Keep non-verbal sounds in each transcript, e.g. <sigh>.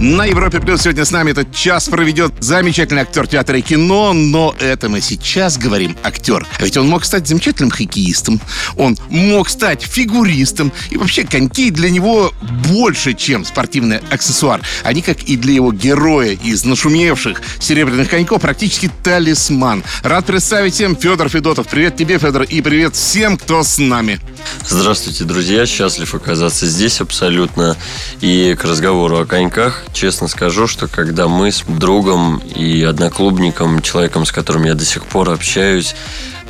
На Европе Плюс сегодня с нами этот час проведет замечательный актер театра и кино, но это мы сейчас говорим актер. Ведь он мог стать замечательным хоккеистом, он мог стать фигуристом, и вообще коньки для него больше, чем спортивный аксессуар. Они, как и для его героя из нашумевших серебряных коньков, практически талисман. Рад представить всем Федор Федотов. Привет тебе, Федор, и привет всем, кто с нами. Здравствуйте, друзья. Счастлив оказаться здесь абсолютно. И к разговору о коньках, честно скажу, что когда мы с другом и одноклубником, человеком, с которым я до сих пор общаюсь,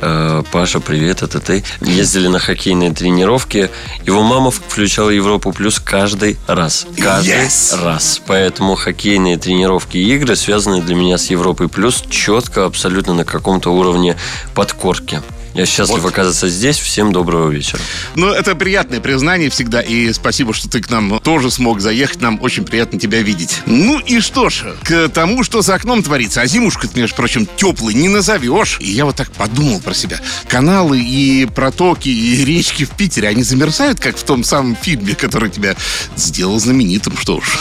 э, Паша, привет, это ты. Ездили на хоккейные тренировки. Его мама включала Европу плюс каждый раз. Каждый Yes! раз. Поэтому хоккейные тренировки и игры связаны для меня с Европой плюс четко, абсолютно на каком-то уровне подкорки. Я счастлив Вот. оказаться здесь. Всем доброго вечера. Ну, это приятное признание всегда, и спасибо, что ты к нам тоже смог заехать. Нам очень приятно тебя видеть. Ну и что ж, к тому, что за окном творится, а зимушка, между прочим, теплый не назовешь. И я вот так подумал про себя. Каналы и протоки, и речки в Питере, они замерзают, как в том самом фильме, который тебя сделал знаменитым, что уж.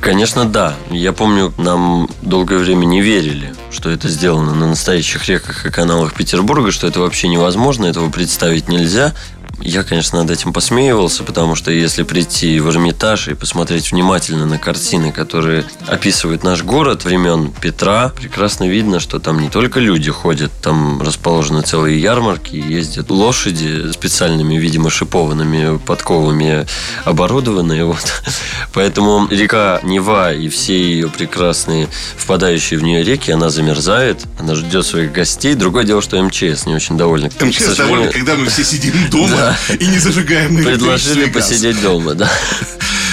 Конечно, да. Я помню, нам долгое время не верили, что это сделано на настоящих реках и каналах Петербурга, что это вообще невозможно, этого представить нельзя. Я, конечно, над этим посмеивался, потому что если прийти в Эрмитаж и посмотреть внимательно на картины, которые описывают наш город времен Петра, прекрасно видно, что там не только люди ходят, там расположены целые ярмарки, ездят лошади специальными, видимо, шипованными подковами оборудованные. <laughs> Вот. Поэтому река Нева и все ее прекрасные впадающие в нее реки, она замерзает, она ждет своих гостей. Другое дело, что МЧС не очень довольны. К МЧС довольно, когда мы все сидим дома и не зажигаем Предложили посидеть дома, да.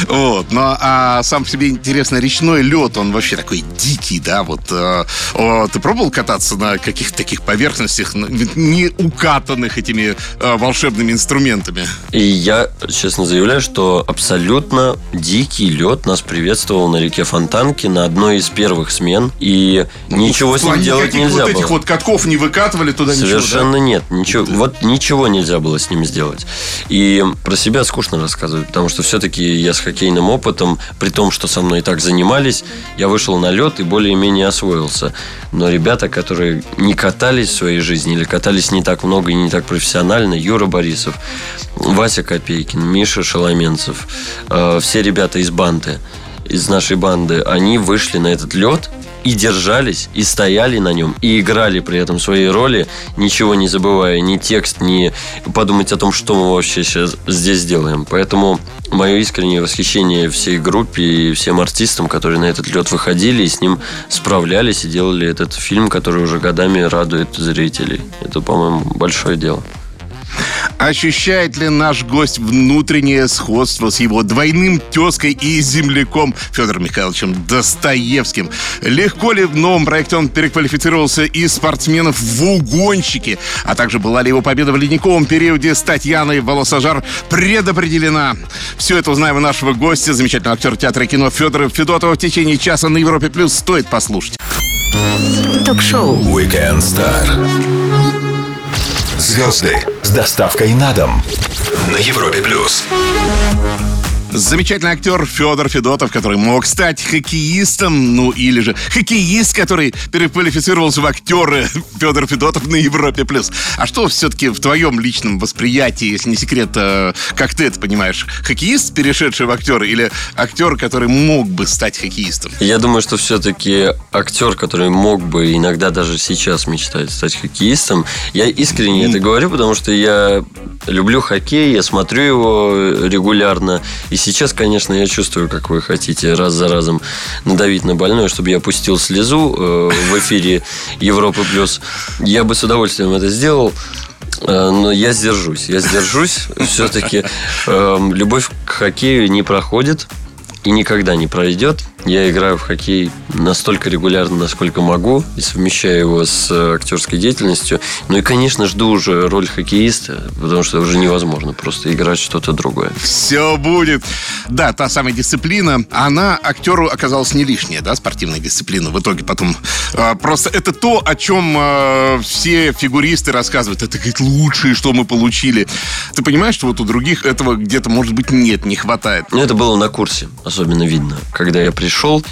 Вот, но а сам по себе интересно, речной лед, он вообще такой дикий, да, вот. э, о, ты пробовал кататься на каких-то таких поверхностях, не укатанных этими э, волшебными инструментами? И я честно заявляю, что абсолютно дикий лед нас приветствовал на реке Фонтанки на одной из первых смен. И ничего В с ним делать нельзя вот этих было. вот катков не выкатывали туда Совершенно ничего, нет. Ничего, Вот ничего нельзя было с ним сделать. И про себя скучно рассказывать, потому что все-таки я с хоккейным опытом, при том, что со мной и так занимались, я вышел на лед и более-менее освоился. Но ребята, которые не катались в своей жизни или катались не так много и не так профессионально, Юра Борисов, Вася Копейкин, Миша Шаломенцев, э, все ребята из банды, из нашей банды, они вышли на этот лед и держались, и стояли на нем, и играли при этом свои роли, ничего не забывая, ни текст, ни подумать о том, что мы вообще сейчас здесь делаем. Поэтому мое искреннее восхищение всей группе и всем артистам, которые на этот лед выходили и с ним справлялись и делали этот фильм, который уже годами радует зрителей. Это, по-моему, большое дело. Ощущает ли наш гость внутреннее сходство с его двойным тезкой и земляком Федором Михайловичем Достоевским? Легко ли в новом проекте он переквалифицировался из спортсменов в угонщики? А также была ли его победа в ледниковом периоде с Татьяной Волосожар предопределена? Все это узнаем у нашего гостя, замечательного актера театра и кино Федора Федотова в течение часа на Европе Плюс. Стоит послушать. Ток-шоу Weekend Star. Звезды с доставкой на дом. На Европе Плюс. Замечательный актер Федор Федотов, который мог стать хоккеистом, ну или же хоккеист, который переквалифицировался в актеры <laughs> Федор Федотов на Европе+. плюс. А что все-таки в твоем личном восприятии, если не секрет, э, как ты это понимаешь? Хоккеист, перешедший в актер, или актер, который мог бы стать хоккеистом? Я думаю, что все-таки актер, который мог бы иногда даже сейчас мечтать стать хоккеистом, я искренне это говорю, потому что я люблю хоккей, я смотрю его регулярно. И сейчас, конечно, я чувствую, как вы хотите раз за разом надавить на больное, чтобы я пустил слезу э, в эфире Европы плюс. Я бы с удовольствием это сделал. Э, Но я сдержусь. Я сдержусь. Все-таки любовь к хоккею не проходит и никогда не пройдет. Я играю в хоккей настолько регулярно, насколько могу, и совмещаю его с э, актерской деятельностью. Ну и, конечно, жду уже роль хоккеиста, потому что уже невозможно просто играть что-то другое. Все будет. Да, та самая дисциплина, она актеру оказалась не лишняя, да, спортивная дисциплина. В итоге потом э, просто это то, о чем э, все фигуристы рассказывают. Это, говорит, лучшее, что мы получили. Ты понимаешь, что вот у других этого где-то, может быть, нет, не хватает. Ну, это было на курсе, особенно видно. Когда я пришел,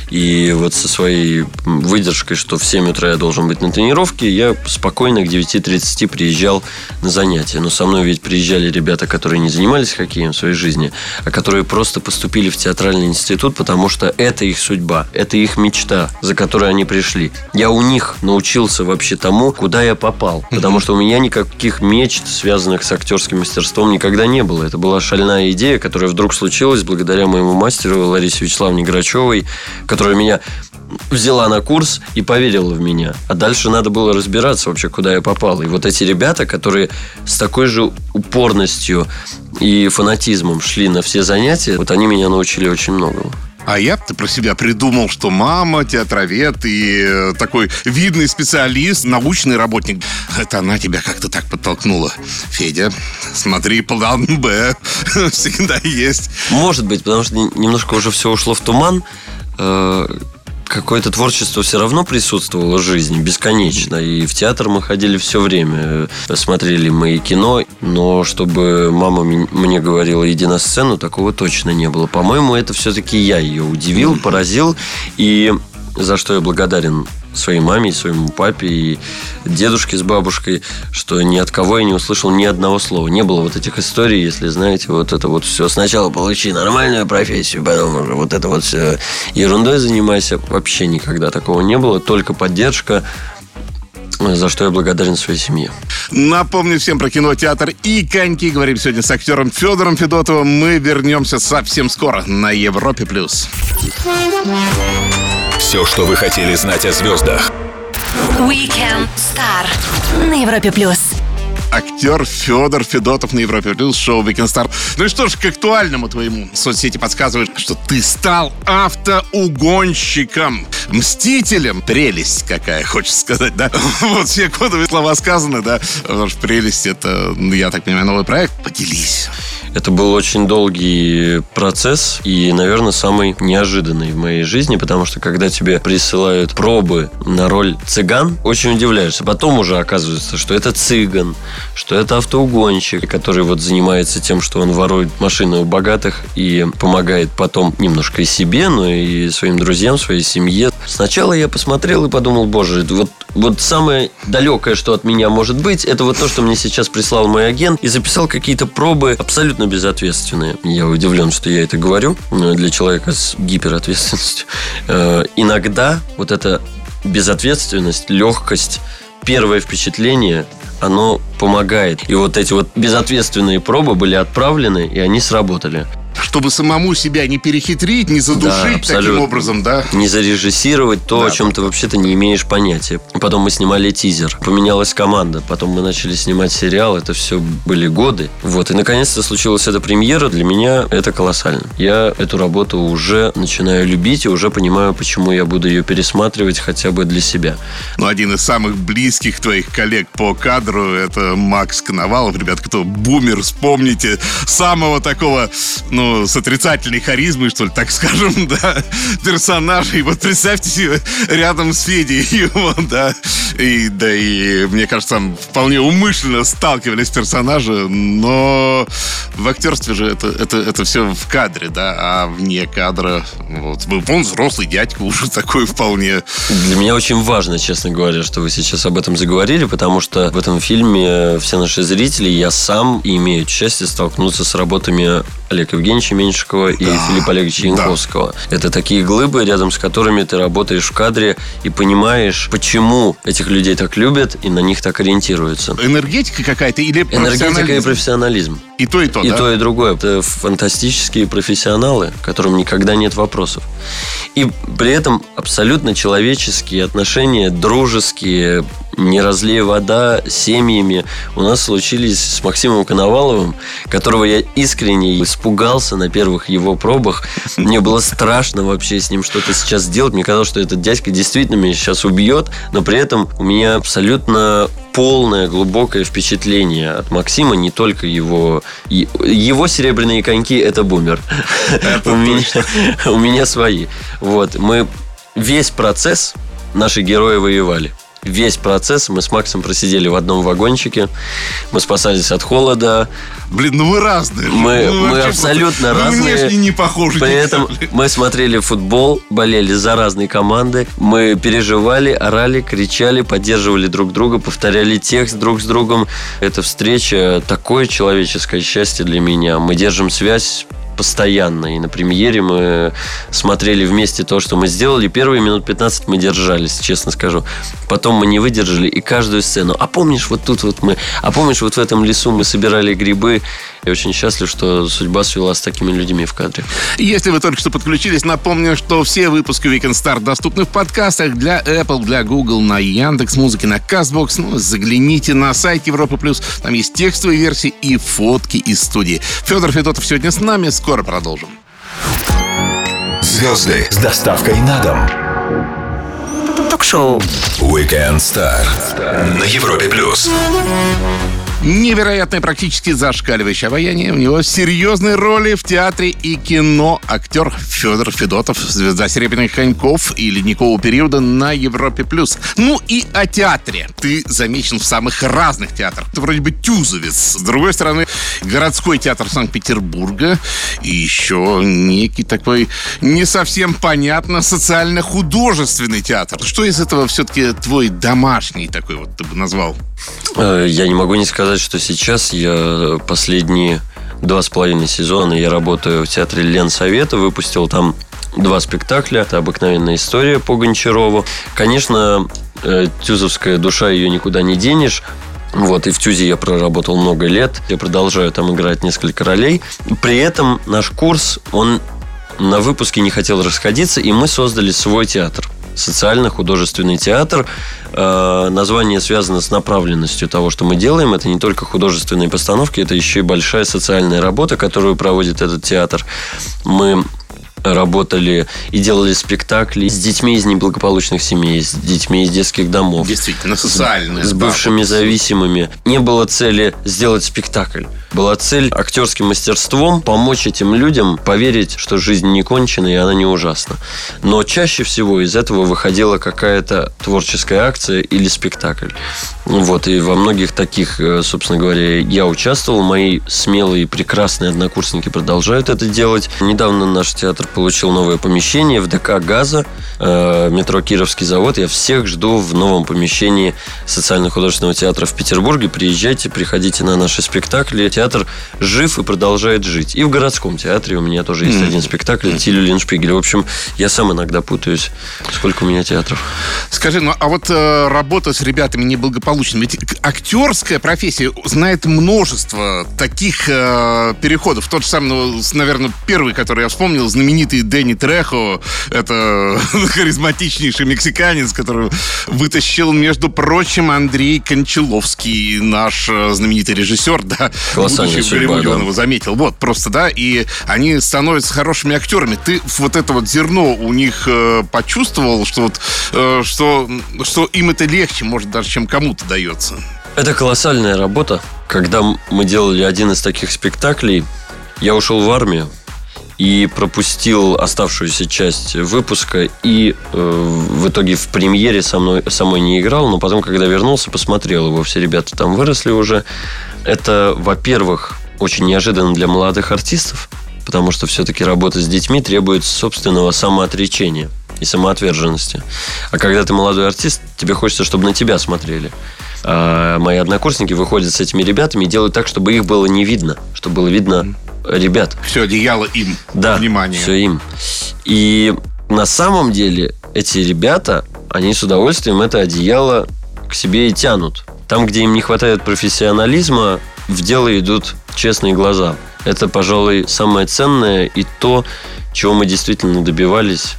и вот со своей выдержкой, что в 7 утра я должен быть на тренировке, я спокойно к 9.30 приезжал на занятия. Но со мной ведь приезжали ребята, которые не занимались хоккеем в своей жизни, а которые просто поступили в театральный институт, потому что это их судьба, это их мечта, за которой они пришли. Я у них научился вообще тому, куда я попал. Потому что у меня никаких мечт, связанных с актерским мастерством, никогда не было. Это была шальная идея, которая вдруг случилась благодаря моему мастеру Ларисе Вячеславовне Грачевой, которая меня взяла на курс и поверила в меня. А дальше надо было разбираться вообще, куда я попал. И вот эти ребята, которые с такой же упорностью и фанатизмом шли на все занятия, вот они меня научили очень многому. А я-то про себя придумал, что мама театровед и э, такой видный специалист, научный работник. Это она тебя как-то так подтолкнула. Федя, смотри, план Б <laughs> всегда есть. Может быть, потому что немножко уже все ушло в туман. Э, какое-то творчество все равно присутствовало в жизни бесконечно. И в театр мы ходили все время. Смотрели мы и кино, но чтобы мама мне говорила «иди на сцену», такого точно не было. По-моему, это все-таки я ее удивил, поразил. И за что я благодарен своей маме, своему папе и дедушке с бабушкой, что ни от кого я не услышал ни одного слова. Не было вот этих историй, если знаете, вот это вот все. Сначала получи нормальную профессию, потом уже вот это вот все ерундой занимайся. Вообще никогда такого не было. Только поддержка, за что я благодарен своей семье. Напомню всем про кино, театр и коньки. Говорим сегодня с актером Федором Федотовым. Мы вернемся совсем скоро на Европе+. плюс. Все, что вы хотели знать о звездах. Weekend Star на Европе плюс. Актер Федор Федотов на Европе Плюс, шоу Weekend Star. Ну и что ж, к актуальному твоему соцсети подсказывают, что ты стал автоугонщиком, мстителем. Прелесть какая, хочется сказать, да? <laughs> Вот все кодовые слова сказаны, да? Потому что прелесть это, я так понимаю, новый проект. Поделись. Это был очень долгий процесс и, наверное, самый неожиданный в моей жизни, потому что когда тебе присылают пробы на роль цыган, очень удивляешься. Потом уже оказывается, что это цыган, что это автоугонщик, который вот занимается тем, что он ворует машины у богатых и помогает потом немножко и себе, но и своим друзьям, своей семье. Сначала я посмотрел и подумал, боже, вот, вот самое далекое, что от меня может быть, это вот то, что мне сейчас прислал мой агент и записал какие-то пробы абсолютно безответственные. Я удивлен, что я это говорю для человека с гиперответственностью. Э, иногда вот эта безответственность, легкость, первое впечатление оно помогает. И вот эти вот безответственные пробы были отправлены, и они сработали чтобы самому себя не перехитрить, не задушить да, таким образом, да? Не зарежиссировать то, да, о чем ты вообще-то не имеешь понятия. Потом мы снимали тизер, поменялась команда, потом мы начали снимать сериал, это все были годы. Вот, и наконец-то случилась эта премьера, для меня это колоссально. Я эту работу уже начинаю любить и уже понимаю, почему я буду ее пересматривать хотя бы для себя. Ну, один из самых близких твоих коллег по кадру это Макс Коновалов. Ребят, кто бумер, вспомните самого такого, ну, с отрицательной харизмой, что ли, так скажем, <laughs> да, персонажа. И вот представьте себе рядом с Федей <laughs> его, да. И, да, и мне кажется, там вполне умышленно сталкивались персонажи, но в актерстве же это, это, это все в кадре, да, а вне кадра, вот, он взрослый дядька уже <laughs> такой вполне. Для меня очень важно, честно говоря, что вы сейчас об этом заговорили, потому что в этом фильме все наши зрители, я сам имею счастье столкнуться с работами Олега Евгеньевича Меньшикова да. и Филиппа Олеговича Янковского. Да. Это такие глыбы, рядом с которыми ты работаешь в кадре и понимаешь, почему этих людей так любят и на них так ориентируются. Энергетика какая-то или Энергетика и профессионализм. И то, и то, И да? то, и другое. Это фантастические профессионалы, которым никогда нет вопросов. И при этом абсолютно человеческие отношения, дружеские, не разлей вода семьями у нас случились с Максимом Коноваловым, которого я искренне испугался на первых его пробах. Мне было страшно вообще с ним что-то сейчас делать. Мне казалось, что этот дядька действительно меня сейчас убьет, но при этом у меня абсолютно полное глубокое впечатление от Максима, не только его... Его серебряные коньки – это бумер. у, меня, у меня свои. Вот, мы весь процесс наши герои воевали весь процесс мы с Максом просидели в одном вагончике. Мы спасались от холода. Блин, ну вы разные. Мы, ну, мы абсолютно вы разные. внешне не похожи. При этом мы смотрели футбол, болели за разные команды. Мы переживали, орали, кричали, поддерживали друг друга, повторяли текст друг с другом. Эта встреча такое человеческое счастье для меня. Мы держим связь постоянно. И на премьере мы смотрели вместе то, что мы сделали. Первые минут 15 мы держались, честно скажу. Потом мы не выдержали и каждую сцену. А помнишь, вот тут вот мы... А помнишь, вот в этом лесу мы собирали грибы. Я очень счастлив, что судьба свела с такими людьми в кадре. Если вы только что подключились, напомню, что все выпуски Weekend Star доступны в подкастах для Apple, для Google, на Яндекс Музыки, на Castbox. Ну, загляните на сайт Европа Плюс. Там есть текстовые версии и фотки из студии. Федор Федотов сегодня с нами. Скоро продолжим. Звезды с доставкой на дом. Ток-шоу. Weekend Star на Европе Плюс. Невероятное, практически зашкаливающее обаяние. У него серьезные роли в театре и кино. Актер Федор Федотов, звезда «Серебряных коньков» и «Ледникового периода» на Европе+. плюс. Ну и о театре. Ты замечен в самых разных театрах. Ты вроде бы тюзовец. С другой стороны, городской театр Санкт-Петербурга и еще некий такой не совсем понятно социально-художественный театр. Что из этого все-таки твой домашний такой вот ты бы назвал? Э, я не могу не сказать, что сейчас я последние два с половиной сезона я работаю в театре Лен Совета, выпустил там два спектакля. Это «Обыкновенная история» по Гончарову. Конечно, э, тюзовская душа, ее никуда не денешь. Вот, и в Тюзе я проработал много лет. Я продолжаю там играть несколько ролей. При этом наш курс, он на выпуске не хотел расходиться, и мы создали свой театр социально-художественный театр. Э, название связано с направленностью того, что мы делаем. Это не только художественные постановки, это еще и большая социальная работа, которую проводит этот театр. Мы работали и делали спектакли с детьми из неблагополучных семей, с детьми из детских домов. Действительно, социальные. С, с бывшими да, зависимыми. Не было цели сделать спектакль. Была цель актерским мастерством помочь этим людям поверить, что жизнь не кончена и она не ужасна. Но чаще всего из этого выходила какая-то творческая акция или спектакль. Вот, и во многих таких, э, собственно говоря, я участвовал. Мои смелые и прекрасные однокурсники продолжают это делать. Недавно наш театр получил новое помещение в ДК «Газа», э, метро «Кировский завод». Я всех жду в новом помещении социально-художественного театра в Петербурге. Приезжайте, приходите на наши спектакли. Театр жив и продолжает жить. И в городском театре у меня тоже есть mm. один спектакль «Тилю Линшпигеля». В общем, я сам иногда путаюсь, сколько у меня театров. Скажи, ну а вот э, работа с ребятами неблагополучными, ведь актерская профессия знает множество таких э, переходов. Тот же самый, ну, наверное, первый, который я вспомнил, знаменитый знаменитый Дэнни Трехо. Это <laughs> харизматичнейший мексиканец, который вытащил, между прочим, Андрей Кончаловский, наш э, знаменитый режиссер, да, будущий в Голливуде, он его заметил. Вот, просто, да, и они становятся хорошими актерами. Ты вот это вот зерно у них э, почувствовал, что вот, э, что, что им это легче, может, даже, чем кому-то дается? Это колоссальная работа. Когда мы делали один из таких спектаклей, я ушел в армию, и пропустил оставшуюся часть выпуска и э, в итоге в премьере со мной, самой не играл, но потом, когда вернулся, посмотрел его. Все ребята там выросли уже. Это, во-первых, очень неожиданно для молодых артистов, потому что все-таки работа с детьми требует собственного самоотречения и самоотверженности. А когда ты молодой артист, тебе хочется, чтобы на тебя смотрели. А мои однокурсники выходят с этими ребятами и делают так, чтобы их было не видно, чтобы было видно ребят. Все одеяло им. Да, Внимание. все им. И на самом деле эти ребята, они с удовольствием это одеяло к себе и тянут. Там, где им не хватает профессионализма, в дело идут честные глаза. Это, пожалуй, самое ценное и то, чего мы действительно добивались,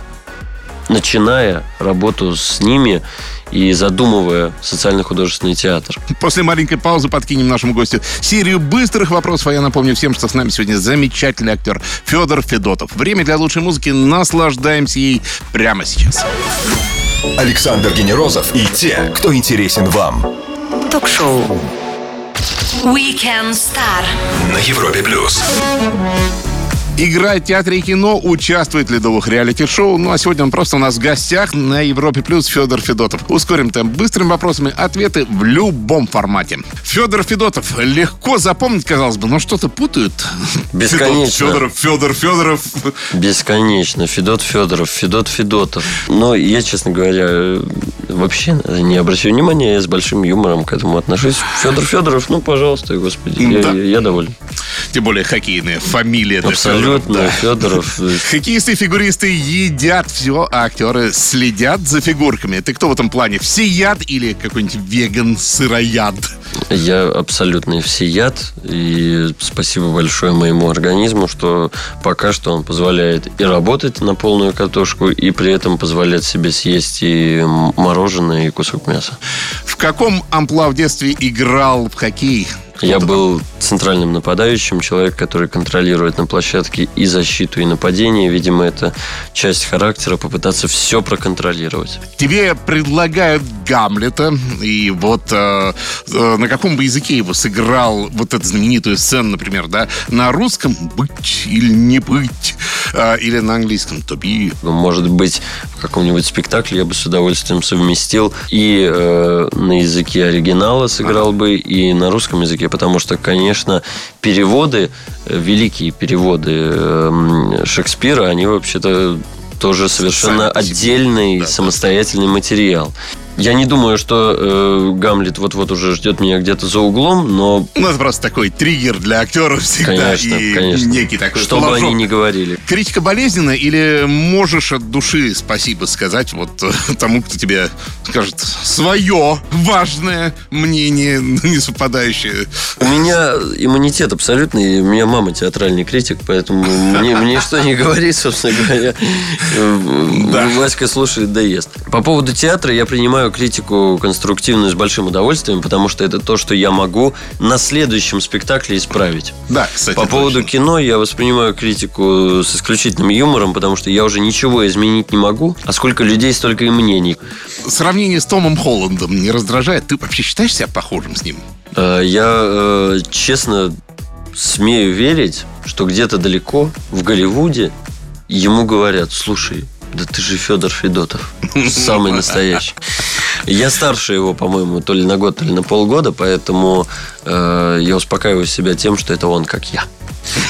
начиная работу с ними и задумывая социально-художественный театр. После маленькой паузы подкинем нашему гостю серию быстрых вопросов. А я напомню всем, что с нами сегодня замечательный актер Федор Федотов. Время для лучшей музыки. Наслаждаемся ей прямо сейчас. Александр Генерозов и те, кто интересен вам. Ток-шоу. Weekend Star. На Европе плюс. Играет в театре и кино, участвует в ледовых реалити-шоу. Ну а сегодня он просто у нас в гостях на Европе Плюс Федор Федотов. Ускорим темп быстрыми вопросами, ответы в любом формате. Федор Федотов. Легко запомнить, казалось бы, но что-то путают. Бесконечно. Федоров, Федор Федоров. Бесконечно. Федот Федоров, Федот Федотов. Но я, честно говоря, вообще не обращаю внимания, я с большим юмором к этому отношусь. Федор Федоров, ну, пожалуйста, господи, я, Да. я- я доволен. Тем более хоккейная фамилия. Абсолютно, Федоров, да. Федоров. <laughs> Хоккеисты и фигуристы едят все, а актеры следят за фигурками. Ты кто в этом плане? Всеяд или какой-нибудь веган-сырояд? Я абсолютный всеяд, и спасибо большое моему организму, что пока что он позволяет и работать на полную катушку, и при этом позволяет себе съесть и м- мороженое, и кусок мяса. В каком амплуа в детстве играл в хоккей? Я был центральным нападающим, человек, который контролирует на площадке и защиту, и нападение. Видимо, это часть характера попытаться все проконтролировать. Тебе предлагают Гамлета, и вот э, э, на каком бы языке его сыграл вот эту знаменитую сцену, например, да? На русском «быть» или «не быть», или на английском «to be». Может быть, в каком-нибудь спектакле я бы с удовольствием совместил и э, на языке оригинала сыграл бы, и на русском языке, потому что, конечно, переводы, э, великие переводы э, Шекспира, они вообще-то тоже совершенно Сами отдельный Да, да. самостоятельный материал. Я не думаю, что э, Гамлет вот-вот уже ждет меня где-то за углом, но, Ну, это просто такой триггер для актеров всегда. конечно, и конечно, некий такой что бы они ни говорили. Критика болезненна или можешь от души спасибо сказать вот э, тому, кто тебе скажет свое важное мнение, <laughs> не совпадающее? У меня иммунитет абсолютный. У меня мама театральный критик, поэтому мне, мне что не говори, собственно говоря. Да. Васька слушает, да ест. По поводу театра я принимаю критику конструктивную с большим удовольствием, потому что это то, что я могу на следующем спектакле исправить. Да, кстати. По поводу точно. кино я воспринимаю критику с исключительным юмором, потому что я уже ничего изменить не могу, а сколько людей, столько и мнений. Сравнение с Томом Холландом не раздражает? Ты вообще считаешь себя похожим с ним? Э, Я э, честно смею верить, что где-то далеко, в Голливуде, ему говорят, слушай, да ты же Федор Федотов, <laughs> самый настоящий. Я старше его, по-моему, то ли на год, то ли на полгода, поэтому э, я успокаиваю себя тем, что это он, как я.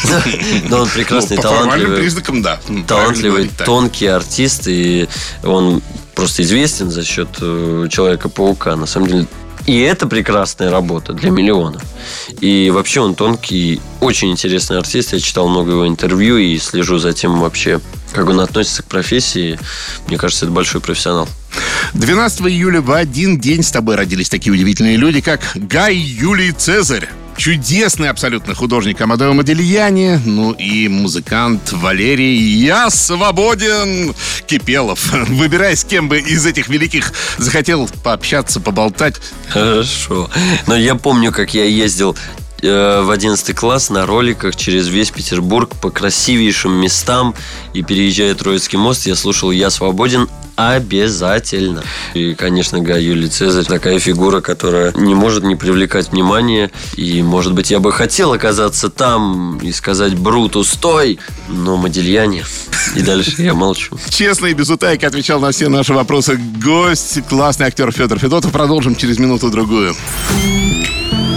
<laughs> Но он прекрасный, Ну, талантливый, признакам, да. Талантливый, говорить тонкий артист, и он просто известен за счет э, Человека-паука. На самом деле, и это прекрасная работа для миллионов. И вообще он тонкий, очень интересный артист. Я читал много его интервью и слежу за тем вообще, как он относится к профессии. Мне кажется, это большой профессионал. 12 июля в один день с тобой родились такие удивительные люди, как Гай Юлий Цезарь. Чудесный абсолютно художник Амадео Модельяни, ну и музыкант Валерий «Я свободен» Кипелов. <laughs> Выбирай, с кем бы из этих великих захотел пообщаться, поболтать. Хорошо. Но я помню, как я ездил э, в 11 класс на роликах через весь Петербург по красивейшим местам. И переезжая Троицкий мост, я слушал «Я свободен» обязательно. И, конечно, Гай Юлий Цезарь такая фигура, которая не может не привлекать внимания. И, может быть, я бы хотел оказаться там и сказать Бруту «Стой!», но Модельяне. И дальше я молчу. Честно и без утайки отвечал на все наши вопросы гость, классный актер Федор Федотов. Продолжим через минуту-другую.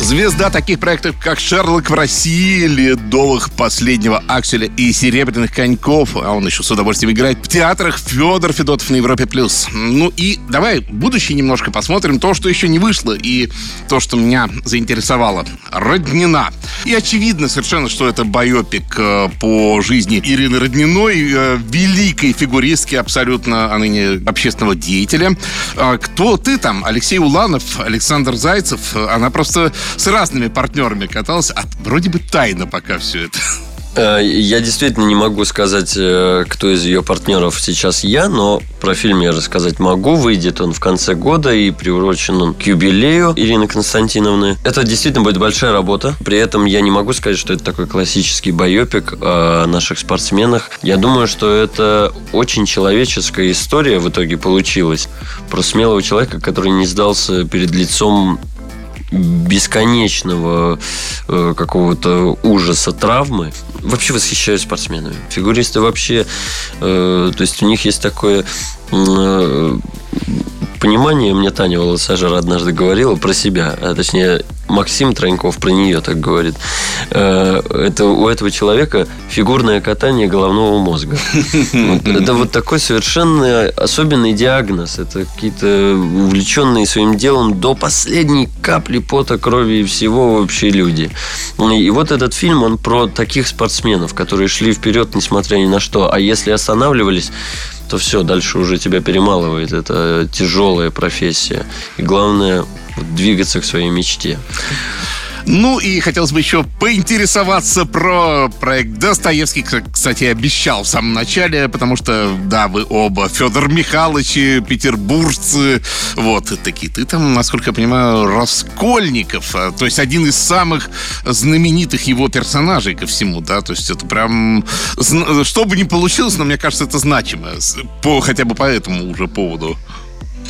Звезда таких проектов, как «Шерлок в России», «Ледовых последнего Акселя» и «Серебряных коньков», а он еще с удовольствием играет в театрах Федор Федотов на Европе+. плюс. Ну и давай будущее немножко посмотрим, то, что еще не вышло, и то, что меня заинтересовало. «Роднина». И очевидно совершенно, что это байопик э, по жизни Ирины Родниной, э, великой фигуристки абсолютно, а ныне общественного деятеля. А Кто ты там? Алексей Уланов, Александр Зайцев. Она просто с разными партнерами катался, а вроде бы тайна пока все это. Э, я действительно не могу сказать, э, кто из ее партнеров сейчас я, но про фильм я рассказать могу. Выйдет он в конце года и приурочен он к юбилею Ирины Константиновны. Это действительно будет большая работа. При этом я не могу сказать, что это такой классический байопик о наших спортсменах. Я думаю, что это очень человеческая история в итоге получилась. Про смелого человека, который не сдался перед лицом бесконечного э, какого-то ужаса травмы. Вообще восхищаюсь спортсменами. Фигуристы вообще, э, то есть у них есть такое э, понимание, мне Таня Волосажер однажды говорила про себя, а точнее Максим Троньков про нее так говорит. Э, это у этого человека фигурное катание головного мозга. Это вот такой совершенно особенный диагноз. Это какие-то увлеченные своим делом до последней капли пота, крови и всего вообще люди. И вот этот фильм, он про таких спортсменов, которые шли вперед, несмотря ни на что. А если останавливались, то все, дальше уже тебя перемалывает. Это тяжелая профессия. И главное, двигаться к своей мечте. Ну и хотелось бы еще поинтересоваться про проект Достоевский. Кстати, обещал в самом начале, потому что, да, вы оба Федор Михайлович, петербуржцы. Вот, такие. Ты там, насколько я понимаю, Раскольников. А, то есть один из самых знаменитых его персонажей ко всему, да? То есть это прям... Что бы ни получилось, но мне кажется, это значимо. По, хотя бы по этому уже поводу.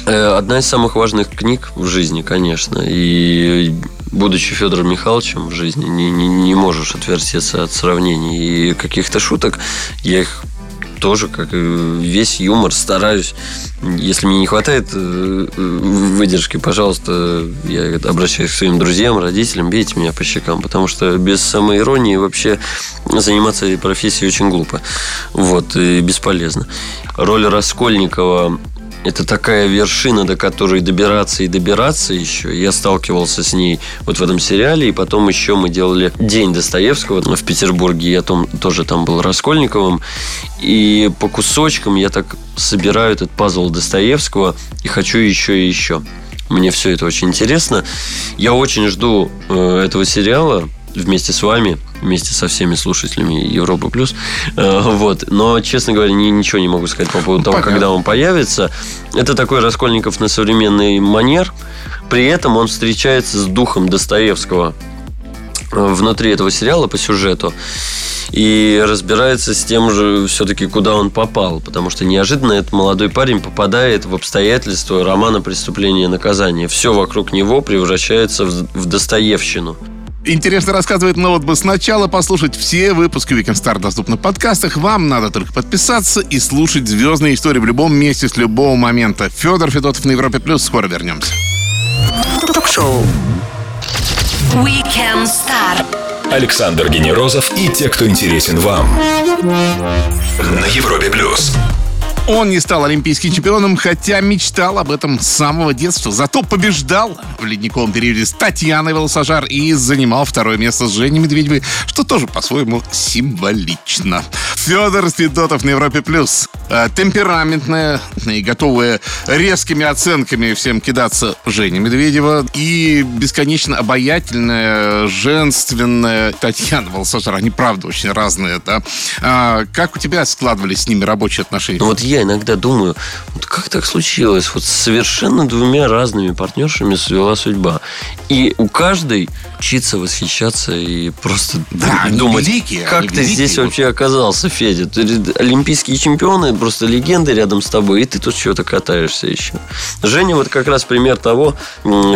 Э, одна из самых важных книг в жизни, конечно. И будучи Федором Михайловичем в жизни, не, не, не можешь отвертеться от сравнений и каких-то шуток. Я их тоже, как и весь юмор, стараюсь. Если мне не хватает э, выдержки, пожалуйста, я обращаюсь к своим друзьям, родителям, бейте меня по щекам, потому что без самоиронии вообще заниматься этой профессией очень глупо. Вот, и бесполезно. Роль Раскольникова это такая вершина, до которой добираться и добираться еще. Я сталкивался с ней вот в этом сериале, и потом еще мы делали День Достоевского в Петербурге. Я там, тоже там был Раскольниковым. И по кусочкам я так собираю этот пазл Достоевского и хочу еще и еще. Мне все это очень интересно. Я очень жду э, этого сериала вместе с вами вместе со всеми слушателями Европы плюс. Э, вот. Но, честно говоря, ни, ничего не могу сказать по поводу того, когда он появится. Это такой Раскольников на современный манер. При этом он встречается с духом Достоевского э, внутри этого сериала по сюжету и разбирается с тем же все-таки, куда он попал. Потому что неожиданно этот молодой парень попадает в обстоятельства романа «Преступление и наказание». Все вокруг него превращается в, в Достоевщину. Интересно рассказывает, но вот бы сначала послушать все выпуски Weekend Star доступны в подкастах. Вам надо только подписаться и слушать звездные истории в любом месте с любого момента. Федор Федотов на Европе Плюс. Скоро вернемся. Ток-шоу Weekend Star. Александр Генерозов и те, кто интересен вам. На Европе Плюс. Он не стал олимпийским чемпионом, хотя мечтал об этом с самого детства. Зато побеждал в ледниковом периоде с Татьяной Волосожар и занимал второе место с Женей Медведевой, что тоже по-своему символично. Федор Федотов на Европе Плюс. Э, темпераментная и готовая резкими оценками всем кидаться Женя Медведева и бесконечно обаятельная, женственная Татьяна Волосожар. Они, правда, очень разные, да? А, как у тебя складывались с ними рабочие отношения? Вот я иногда думаю, вот как так случилось? Вот совершенно двумя разными партнершами свела судьба. И у каждой учиться восхищаться и просто да, <laughs> думать, великие, как ты великие. здесь вообще оказался, Федя. Ты олимпийские чемпионы, просто легенды рядом с тобой, и ты тут что-то катаешься еще. Женя вот как раз пример того,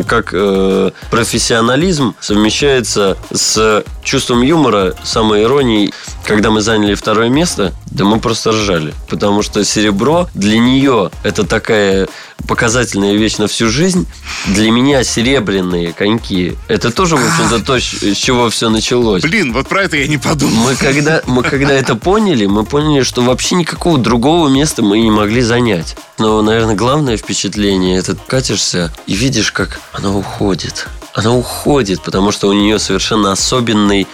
как э, профессионализм совмещается с чувством юмора, самой иронии. Когда мы заняли второе место, да мы просто ржали. Потому что серебро для нее это такая показательная вещь на всю жизнь. Для меня серебряные коньки это тоже, в общем-то, то, с чего все началось. Блин, вот про это я не подумал. Мы когда, мы когда это поняли, мы поняли, что вообще никакого другого места мы не могли занять. Но, наверное, главное впечатление это катишься и видишь, как она уходит. Она уходит, потому что у нее совершенно особенный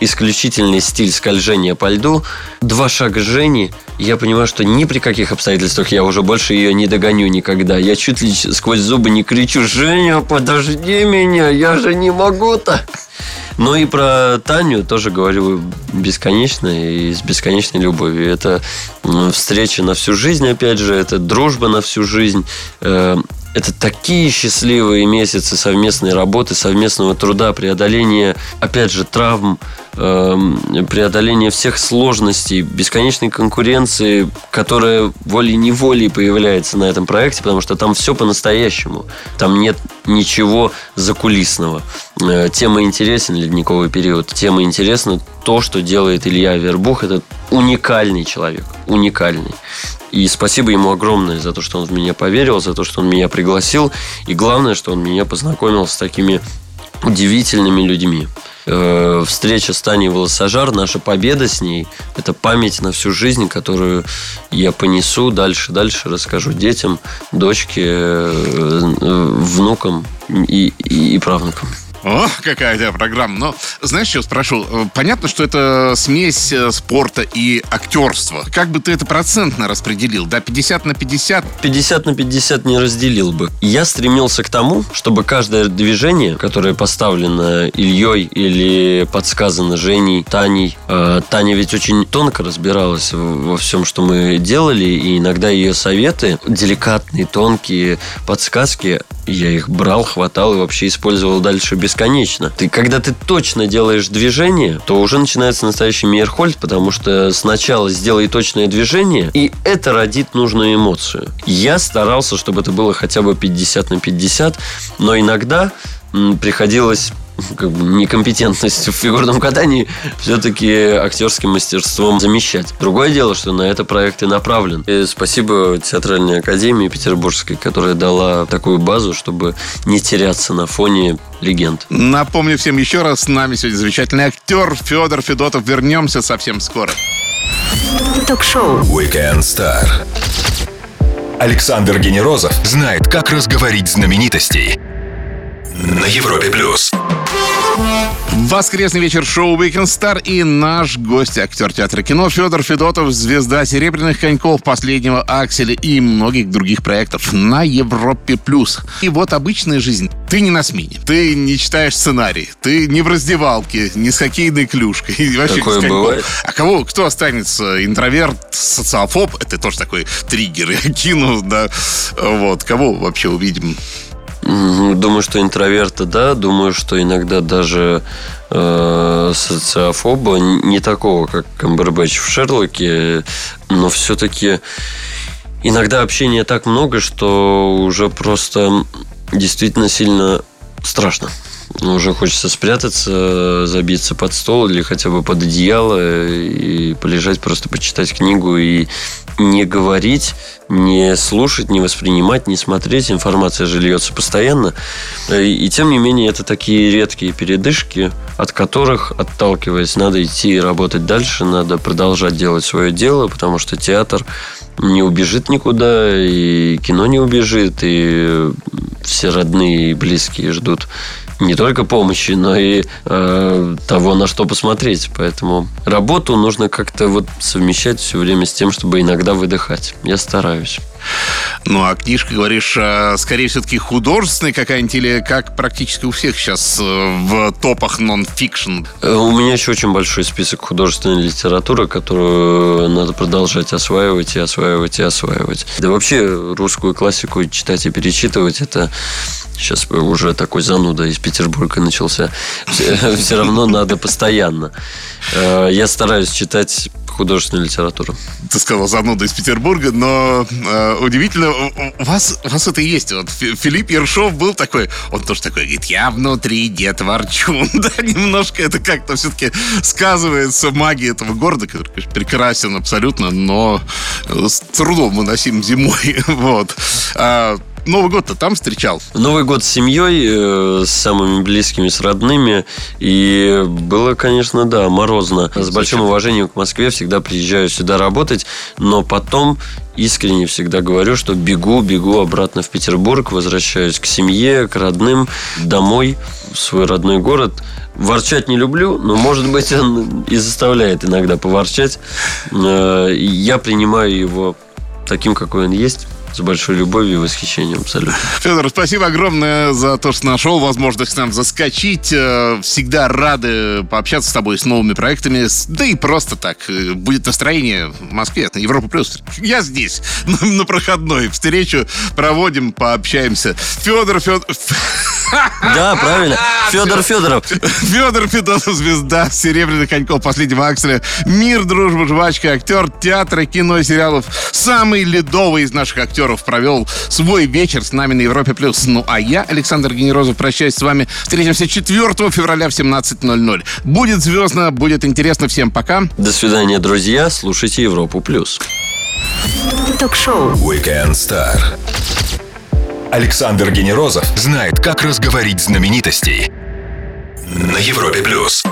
исключительный стиль скольжения по льду. Два шага Жени, я понимаю, что ни при каких обстоятельствах я уже больше ее не догоню никогда. Я чуть ли сквозь зубы не кричу, Женя, подожди меня, я же не могу-то. Ну и про Таню тоже говорю бесконечно и с бесконечной любовью. Это встреча на всю жизнь, опять же, это дружба на всю жизнь. Э, это такие счастливые месяцы совместной работы, совместного труда, преодоления, опять же, травм, преодоление всех сложностей, бесконечной конкуренции, которая волей-неволей появляется на этом проекте, потому что там все по-настоящему. Там нет ничего закулисного. Э, тема интересен, ледниковый период. Тема интересна то, что делает Илья Вербух. Это уникальный человек. Уникальный. И спасибо ему огромное за то, что он в меня поверил, за то, что он меня пригласил. И главное, что он меня познакомил с такими удивительными людьми. Э, встреча с Таней Волосожар, наша победа с ней, это память на всю жизнь, которую я понесу дальше, дальше расскажу детям, дочке, э, внукам и, и, и правнукам. О, какая у тебя программа. Но знаешь, что спрошу? Э, понятно, что это смесь э, спорта и актерства. Как бы ты это процентно распределил? Да, 50 на 50? 50 на 50 не разделил бы. Я стремился к тому, чтобы каждое движение, которое поставлено Ильей или подсказано Женей, Таней, э, Таня ведь очень тонко разбиралась во всем, что мы делали, и иногда ее советы, деликатные, тонкие подсказки, я их брал, хватал и вообще использовал дальше бесконечно. Ты, когда ты точно делаешь движение, то уже начинается настоящий Мейерхольд, потому что сначала сделай точное движение, и это родит нужную эмоцию. Я старался, чтобы это было хотя бы 50 на 50, но иногда приходилось как бы некомпетентность в фигурном катании все-таки актерским мастерством замещать. Другое дело, что на это проект и направлен. И спасибо Театральной академии Петербургской, которая дала такую базу, чтобы не теряться на фоне легенд. Напомню всем еще раз, с нами сегодня замечательный актер Федор Федотов. Вернемся совсем скоро. Ток-шоу Weekend Star. Александр Генерозов знает, как разговорить знаменитостей на Европе плюс. Воскресный вечер шоу Weekend Star и наш гость, актер театра кино Федор Федотов, звезда «Серебряных коньков», «Последнего Акселя» и многих других проектов на Европе+. плюс. И вот обычная жизнь. Ты не на смене, ты не читаешь сценарий, ты не в раздевалке, не с хоккейной клюшкой. Вообще Такое бывает. А кого, кто останется? Интроверт, социофоб? Это тоже такой триггер. <laughs> Я кину, да. Вот, кого вообще увидим? Думаю, что интроверта, да. Думаю, что иногда даже э, социофоба не такого, как Камбербэтч в Шерлоке, но все-таки иногда общения так много, что уже просто действительно сильно страшно. Уже хочется спрятаться, забиться под стол или хотя бы под одеяло и полежать, просто почитать книгу и не говорить, не слушать, не воспринимать, не смотреть. Информация же льется постоянно. И, тем не менее, это такие редкие передышки, от которых, отталкиваясь, надо идти и работать дальше, надо продолжать делать свое дело, потому что театр не убежит никуда, и кино не убежит, и все родные и близкие ждут не только помощи, но и э, того, на что посмотреть. Поэтому работу нужно как-то вот совмещать все время с тем, чтобы иногда выдыхать. Я стараюсь. Ну, а книжка, говоришь, а, скорее все-таки художественная какая-нибудь или как практически у всех сейчас э, в топах нон-фикшн? Э, у меня еще очень большой список художественной литературы, которую надо продолжать осваивать и осваивать и осваивать. Да вообще русскую классику читать и перечитывать это сейчас уже такой зануда из Петербурга начался. Все <laughs> равно надо постоянно. Э, я стараюсь читать художественную литературу. Ты сказал зануда из Петербурга, но э, удивительно, у вас, у вас это есть. Вот Филипп Ершов был такой, он тоже такой, говорит, я внутри дед Ворчун. <laughs> да, немножко это как-то все-таки сказывается магия этого города, который, конечно, прекрасен абсолютно, но с трудом выносим зимой. <laughs> вот. А, Новый год-то там встречал? Новый год с семьей, э, с самыми близкими, с родными. И было, конечно, да, морозно. С большим уважением к Москве всегда приезжаю сюда работать. Но потом искренне всегда говорю, что бегу, бегу обратно в Петербург, возвращаюсь к семье, к родным, домой, в свой родной город. Ворчать не люблю, но, может быть, он и заставляет иногда поворчать. Э, Я принимаю его таким, какой он есть с большой любовью и восхищением абсолютно. <laughs> Федор, спасибо огромное за то, что нашел возможность нам заскочить. Э, Всегда рады пообщаться с тобой с новыми проектами. Да и просто так. э, Будет настроение в Москве. на Европа Плюс. Я здесь, <laughs> на, проходной. Встречу проводим, пообщаемся. Федор, Федор... <laughs> Да, правильно. Федор Федоров. Федор Федотов, звезда серебряных коньков последнего акселя. Мир, дружба, жвачка, актер театра, кино и сериалов. Самый ледовый из наших актеров провел свой вечер с нами на Европе+. плюс. Ну, а я, Александр Генерозов, прощаюсь с вами. Встретимся 4 февраля в 17.00. Будет звездно, будет интересно. Всем пока. До свидания, друзья. Слушайте Европу плюс. Ток-шоу. Weekend Star. Александр Генерозов знает, как разговорить знаменитостей. На Европе плюс.